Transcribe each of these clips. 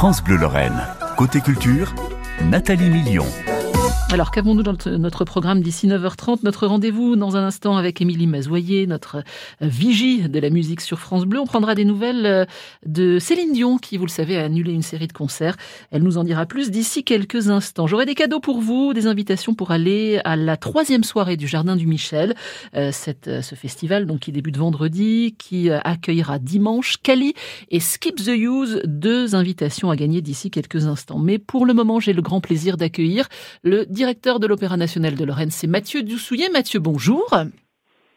France Bleu Lorraine. Côté culture, Nathalie Million. Alors qu'avons-nous dans notre programme d'ici 9h30 Notre rendez-vous dans un instant avec Émilie Mazoyer, notre euh, vigie de la musique sur France Bleu. On prendra des nouvelles euh, de Céline Dion qui, vous le savez, a annulé une série de concerts. Elle nous en dira plus d'ici quelques instants. J'aurai des cadeaux pour vous, des invitations pour aller à la troisième soirée du Jardin du Michel. Euh, ce festival donc qui débute vendredi, qui accueillera dimanche Cali et Skip the Use, deux invitations à gagner d'ici quelques instants. Mais pour le moment, j'ai le grand plaisir d'accueillir le directeur de l'Opéra national de Lorraine, c'est Mathieu Doussouillet. Mathieu, bonjour.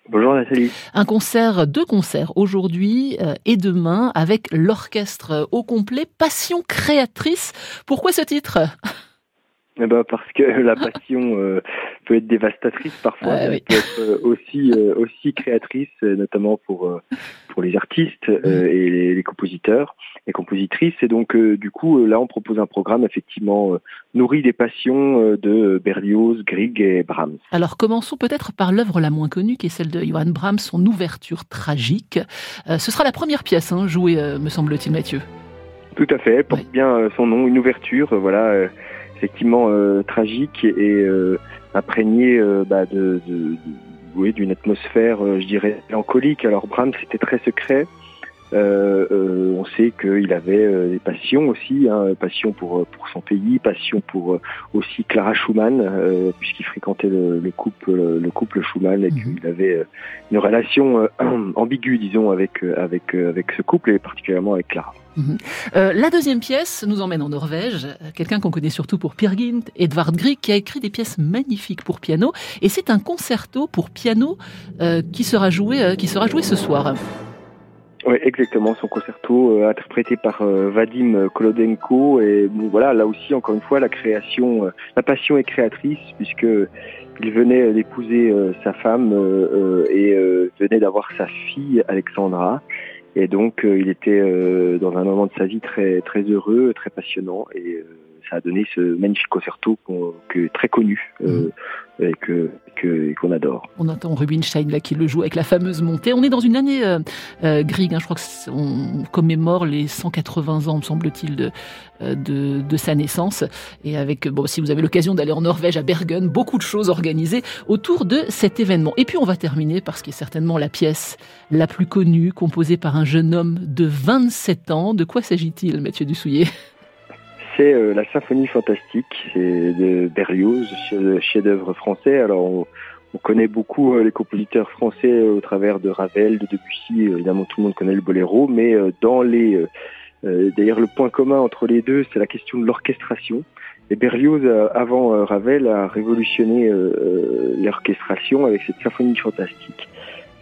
Bonjour Nathalie. Un concert, deux concerts aujourd'hui euh, et demain avec l'orchestre au complet Passion créatrice. Pourquoi ce titre? Eh ben parce que la passion euh, peut être dévastatrice parfois, elle peut être euh, aussi aussi créatrice, notamment pour pour les artistes mm. et les, compositeurs et compositrices. Et donc du coup là on propose un programme effectivement nourri des passions de Berlioz, Grieg et Brahms. Alors commençons peut-être par l'œuvre la moins connue qui est celle de Johann Brahms, son ouverture tragique. ce sera la première pièce hein, jouée, me semble-t-il, Mathieu. Tout à fait, porte bien son nom, une ouverture, voilà effectivement euh, tragique et euh, imprégné euh, bah, de, d'une atmosphère, je dirais, mélancolique. Alors Brahms, c'était très secret. Euh, euh, on sait qu'il avait euh, des passions aussi, hein, passion pour pour son pays, passion pour aussi Clara Schumann, puisqu'il fréquentait le, couple le couple Schumann et mhm. qu'il avait une relation ambiguë, disons, avec avec avec ce couple et particulièrement avec Clara. Mhm. la deuxième pièce nous emmène en Norvège, quelqu'un qu'on connaît surtout pour Gynt, Edvard Grieg, qui a écrit des pièces magnifiques pour piano, et c'est un concerto pour piano qui sera joué, qui sera joué ce soir. Oui, exactement, son concerto euh, interprété par euh, Vadim Kolodenko. Et voilà, là aussi encore une fois la création, euh, la passion est créatrice puisque il venait d'épouser sa femme et venait d'avoir sa fille Alexandra et donc il était dans un moment de sa vie très très heureux, très passionnant et ça a donné ce magnifique concerto que, très connu euh, mm. et que qu'on adore. On entend Rubinstein là qui le joue avec la fameuse montée. On est dans une année euh, euh Grieg, hein, je crois qu'on commémore les 180 ans, me semble-t-il, de, euh, de, de, sa naissance. Et avec, bon, si vous avez l'occasion d'aller en Norvège, à Bergen, beaucoup de choses organisées autour de cet événement. Et puis on va terminer par ce qui est certainement la pièce la plus connue, composée par un jeune homme de 27 ans. De quoi s'agit-il, Mathieu Dussouillet? C'est euh, la symphonie fantastique, de Berlioz, chef-d'œuvre français. Alors on, connaît beaucoup euh, les compositeurs français euh, au travers de Ravel, de Debussy, évidemment tout le monde connaît le boléro, mais dans les d'ailleurs le point commun entre les deux, c'est la question de l'orchestration. Et Berlioz, avant Ravel, a révolutionné l'orchestration avec cette symphonie fantastique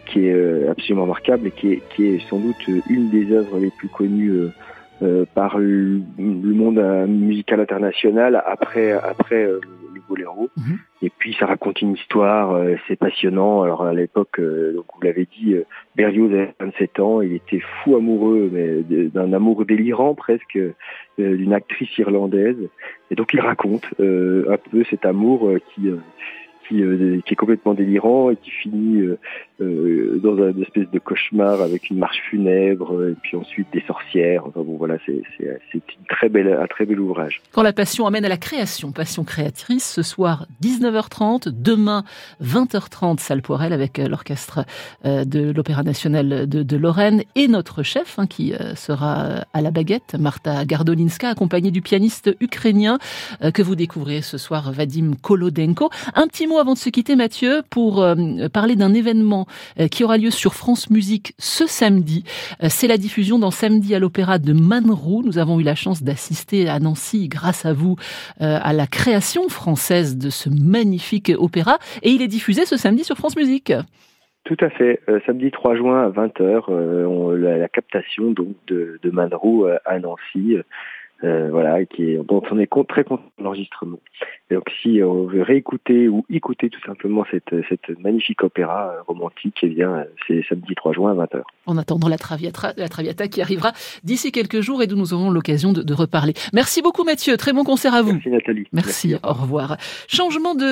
qui est absolument remarquable et qui est, qui est sans doute une des œuvres les plus connues euh, par le, monde euh, musical international après après euh, le boléro. Mhm. Et puis ça raconte une histoire, c'est passionnant. Alors à l'époque, donc vous l'avez dit, Berlioz avait 27 ans, il était fou amoureux, mais d'un amour délirant presque d'une actrice irlandaise. Et donc il raconte un peu cet amour qui euh, qui, est complètement délirant et qui finit euh, euh, dans une espèce de cauchemar avec une marche funèbre et puis ensuite des sorcières. Enfin bon, voilà, c'est un très bel ouvrage. Quand la passion amène à la création, passion créatrice, ce soir 19h30, demain 20h30, salle Poirel avec l'orchestre de l'Opéra national de, Lorraine et notre chef hein, qui sera à la baguette, Marta Gardolinska, accompagnée du pianiste ukrainien que vous découvrez ce soir, Vadim Kolodenko. Un petit mot avant de se quitter, Mathieu, pour euh, parler d'un événement euh, qui aura lieu sur France Musique ce samedi. Euh, c'est la diffusion dans Samedi à l'Opéra de Manrou. Nous avons eu la chance d'assister à Nancy, grâce à vous, à la création française de ce magnifique opéra. Et il est diffusé ce samedi sur France Musique. Tout à fait. samedi 3 juin à 20h, la, captation donc de, de Manrou à Nancy. Euh, voilà, qui est, dont on est très content de l'enregistrement. Donc si on veut réécouter ou écouter tout simplement cette, cette magnifique opéra euh, romantique, eh bien c'est samedi 3 juin à 20h. En attendant la Traviata, la Traviata qui arrivera d'ici quelques jours et d'où nous aurons l'occasion de, de, reparler. Merci beaucoup Mathieu, très bon concert à vous. Merci Nathalie. Merci, au revoir. Changement de